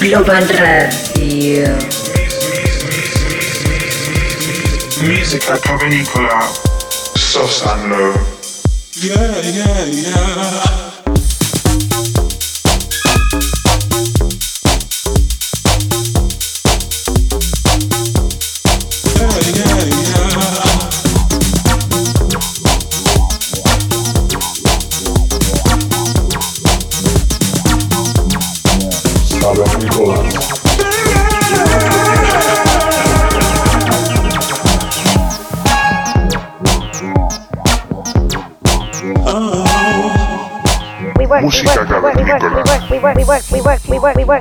Ibiza Global Radio. Musica Cavernicola, Sos and Low. Yeah, yeah, yeah.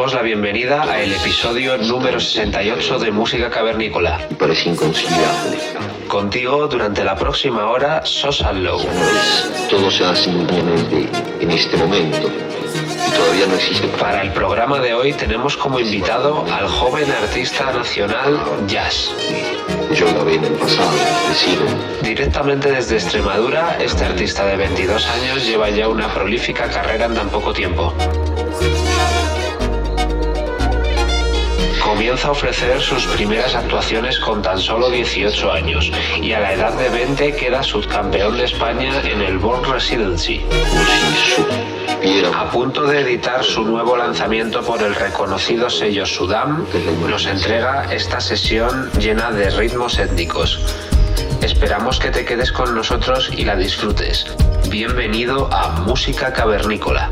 Damos la bienvenida al episodio número 68 de Música Cavernícola. Parece inconciliable. Contigo durante la próxima hora, Sosa Low. Todo se hace simplemente en este momento y todavía no existe Para el programa de hoy tenemos como invitado al joven artista nacional Jazz. Yo grabé en el pasado, decir, Directamente desde Extremadura, este artista de 22 años lleva ya una prolífica carrera en tan poco tiempo. Comienza a ofrecer sus primeras actuaciones con tan solo 18 años y a la edad de 20 queda subcampeón de España en el Born Residency. A punto de editar su nuevo lanzamiento por el reconocido sello Sudam, nos entrega esta sesión llena de ritmos étnicos. Esperamos que te quedes con nosotros y la disfrutes. Bienvenido a Música Cavernícola.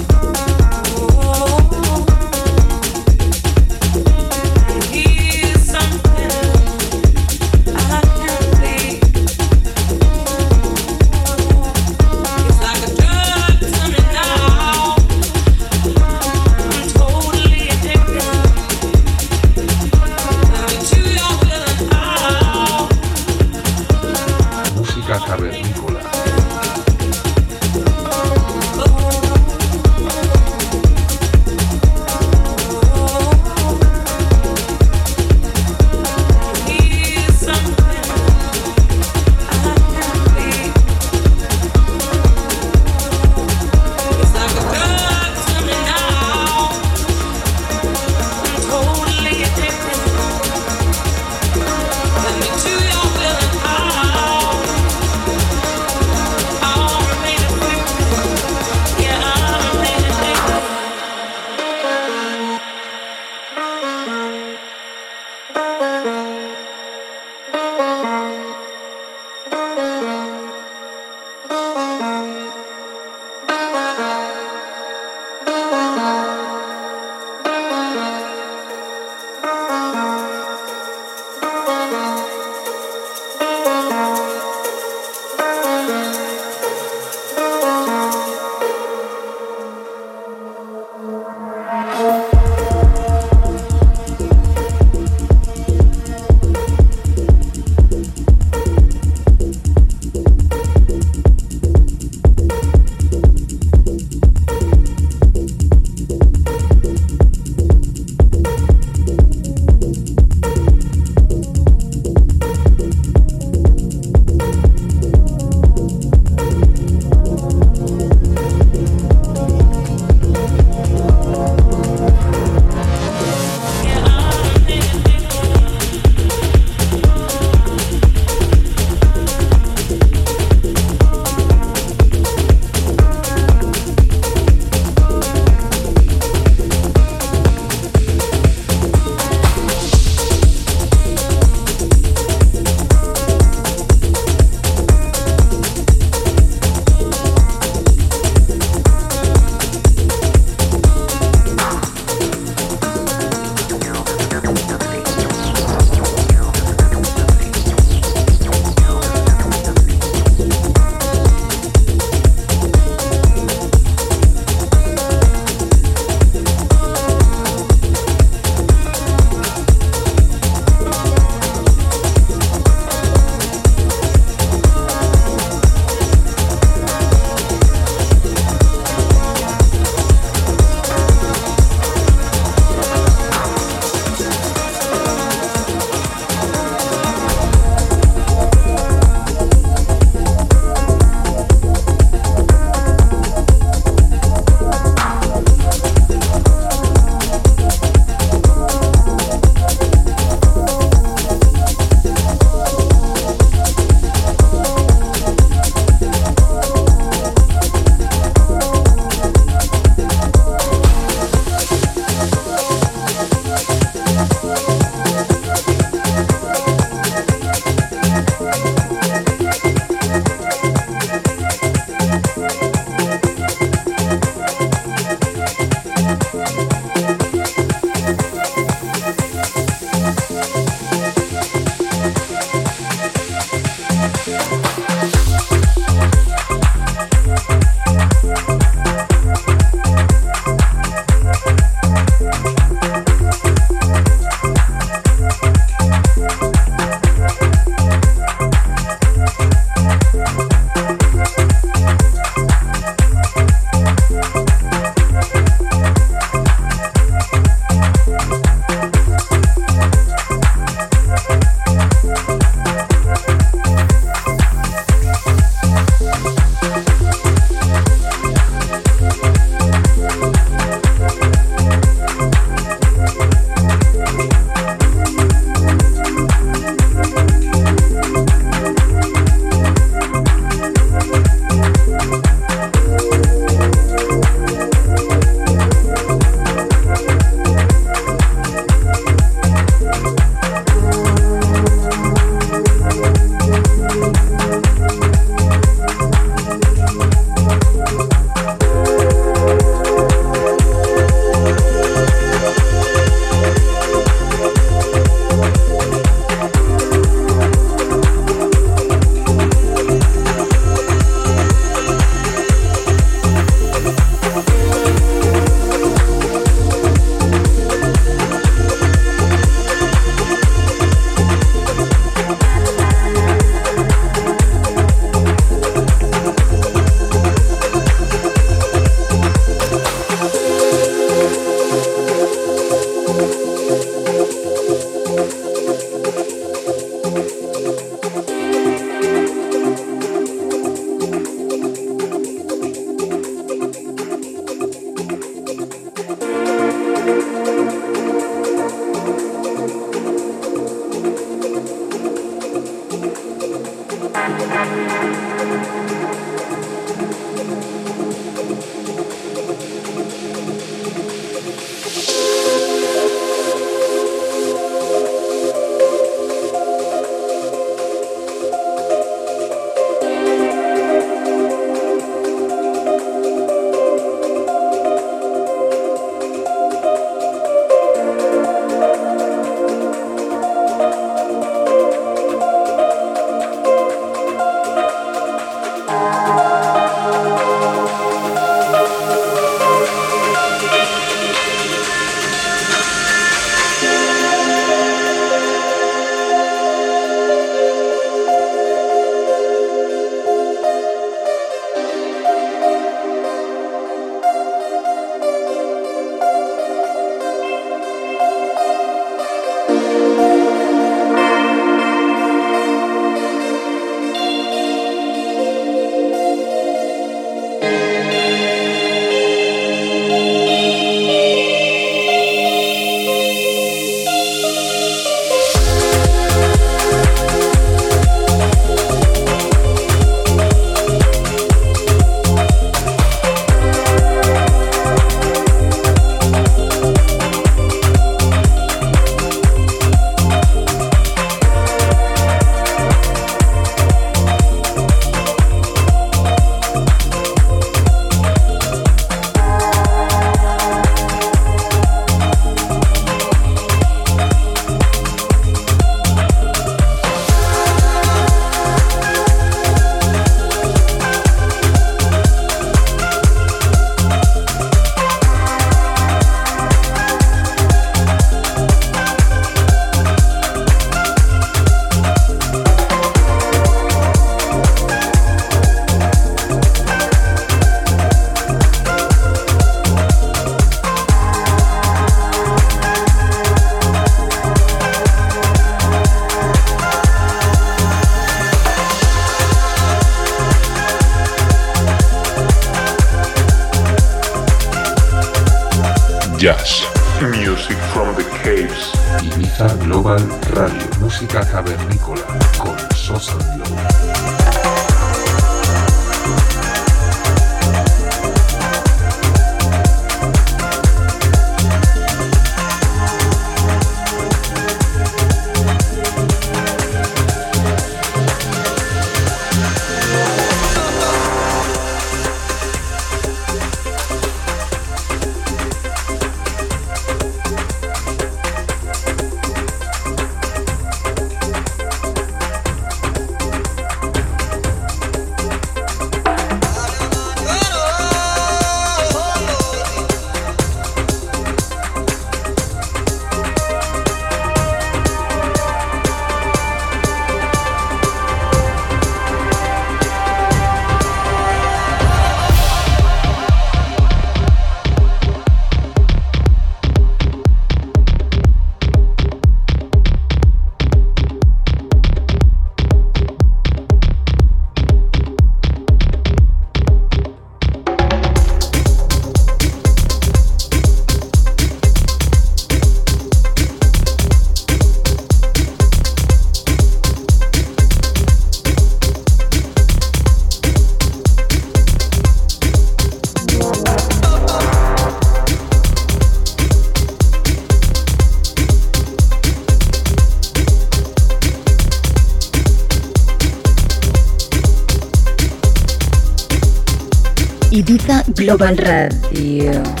Urban Radio. Eh,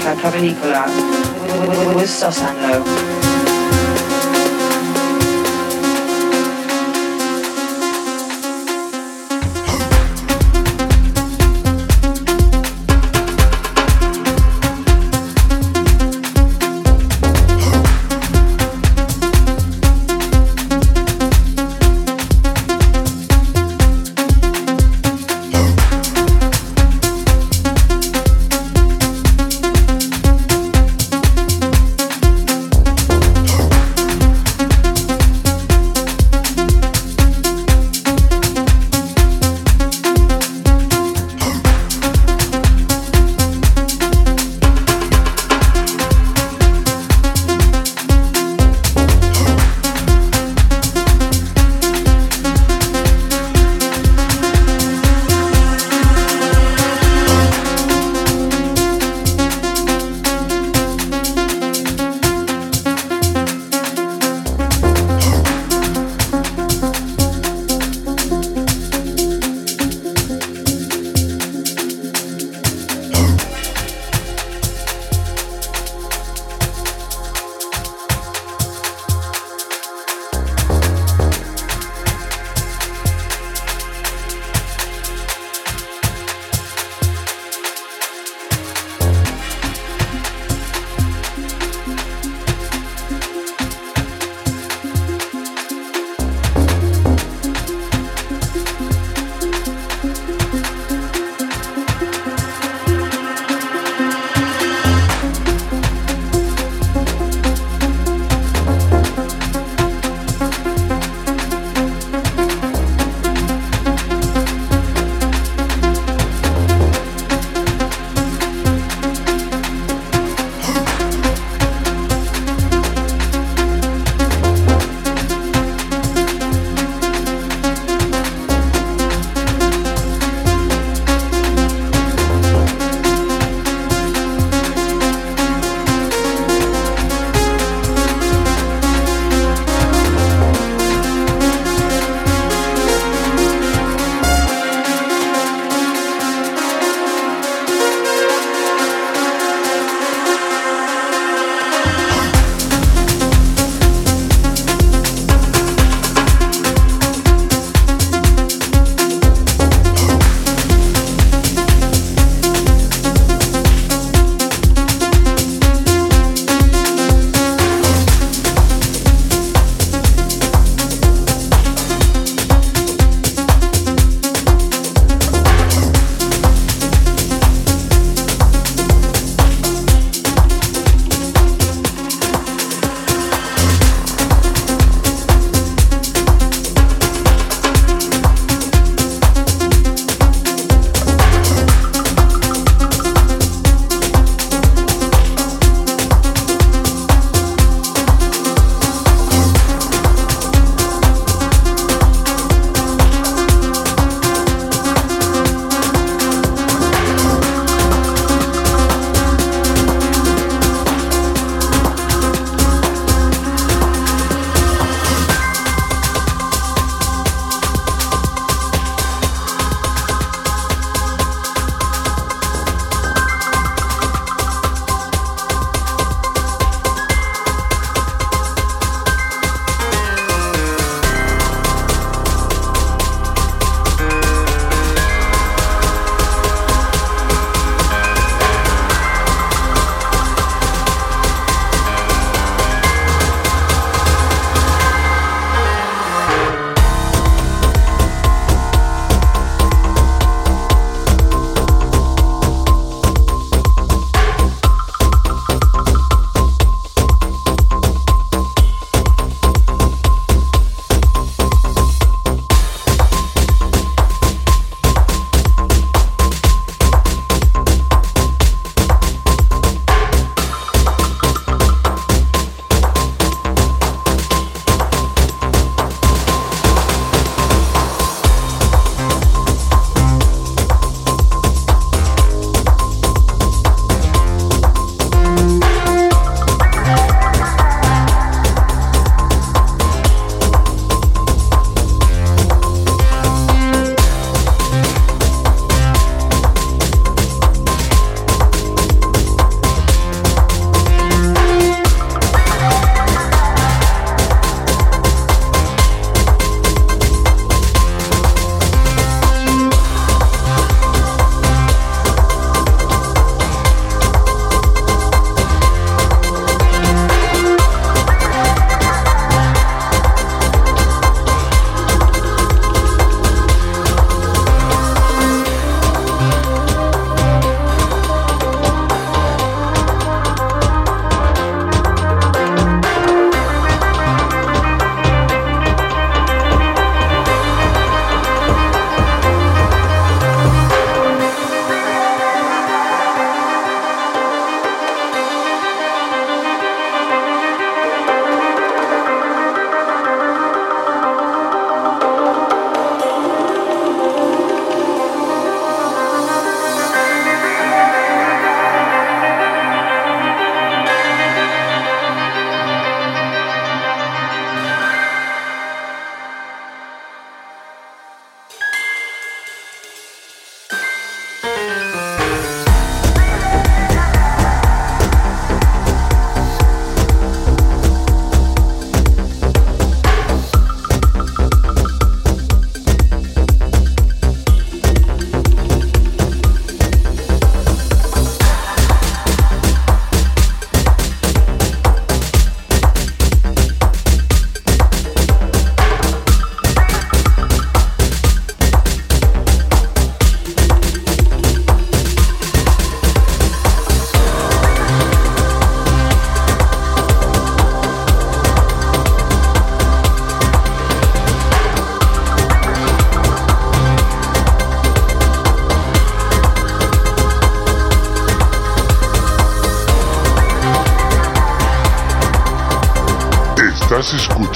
Federica Cavalicola with, with, with, with Sosanlo.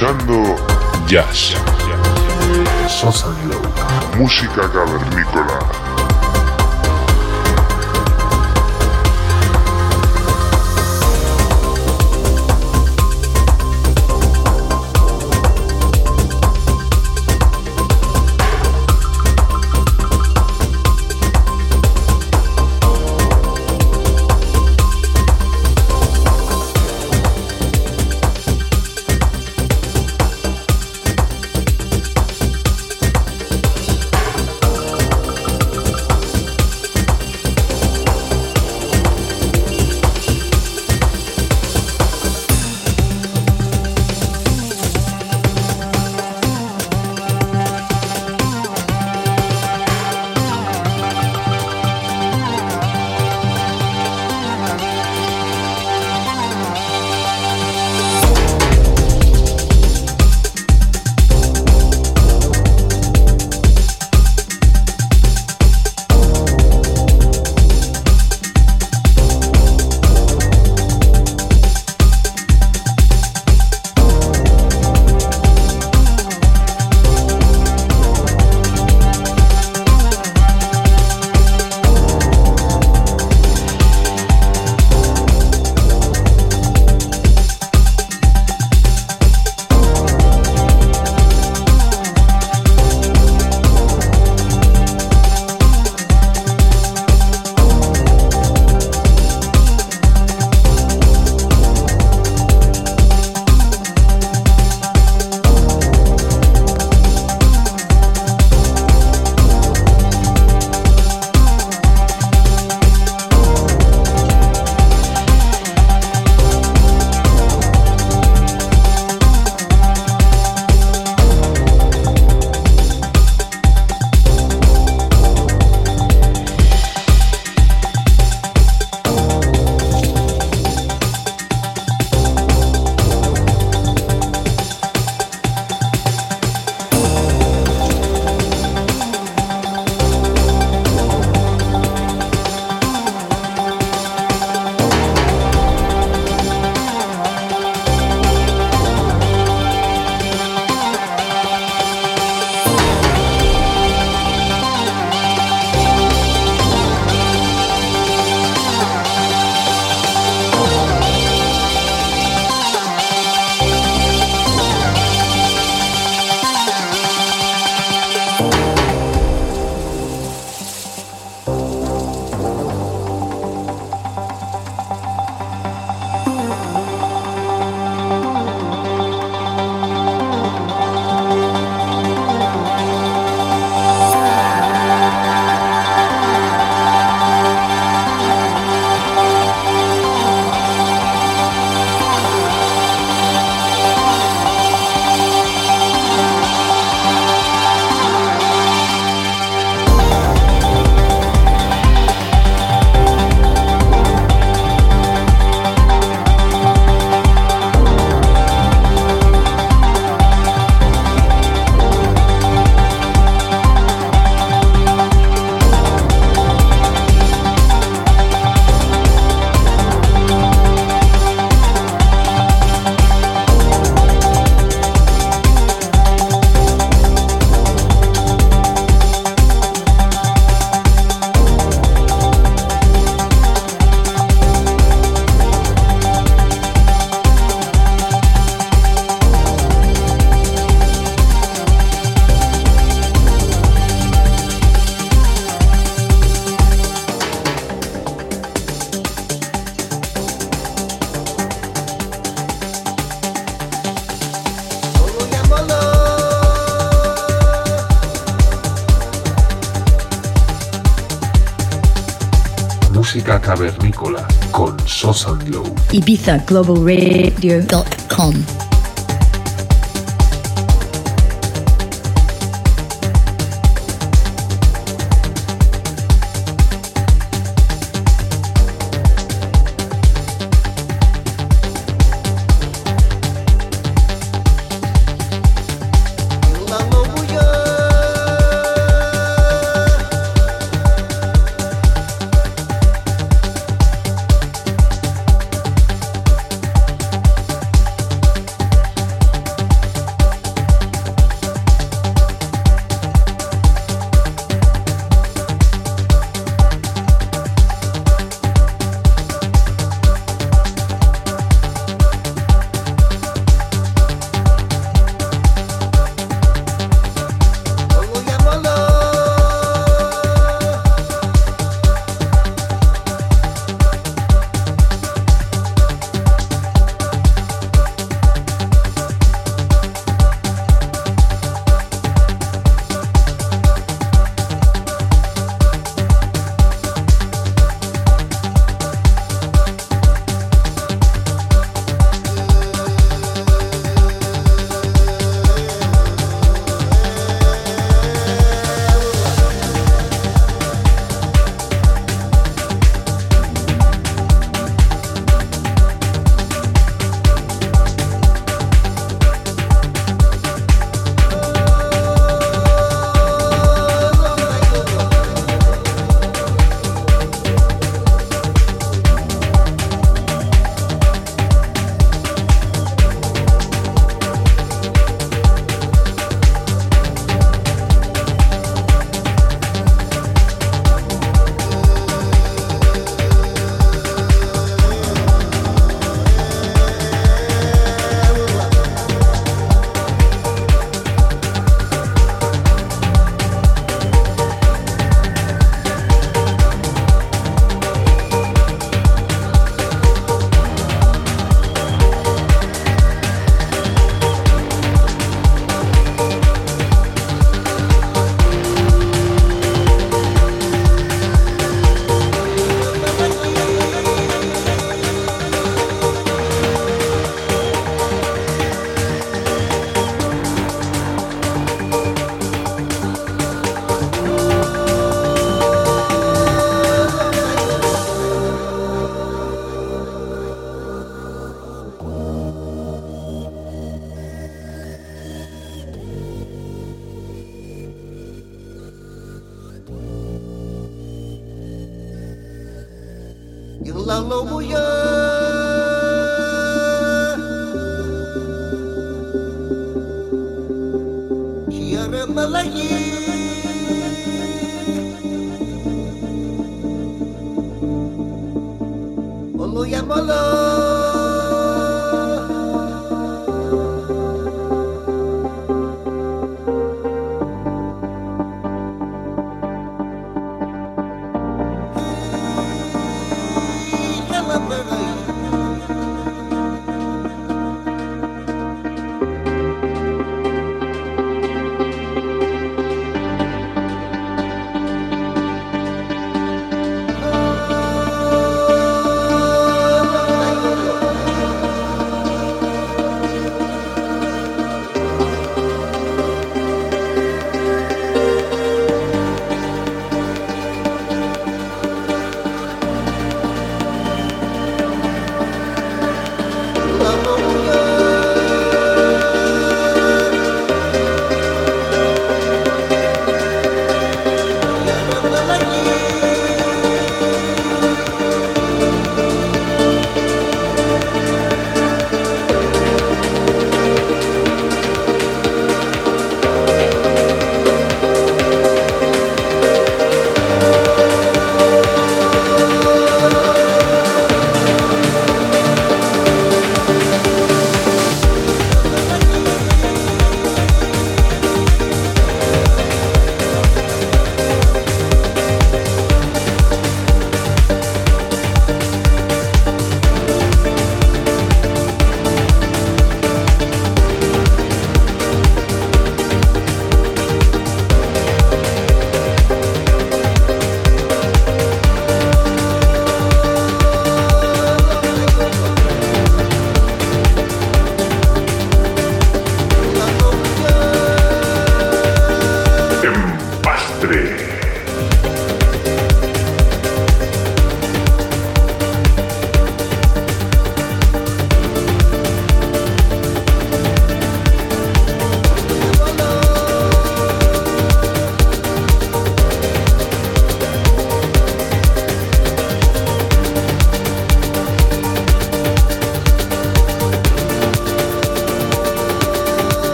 Escuchando música cavernícola con Sosa Glow. ibizaglobalradio.com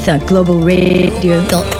Ibiza Global Radio. dot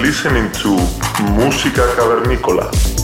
Listening to Música Cavernícola.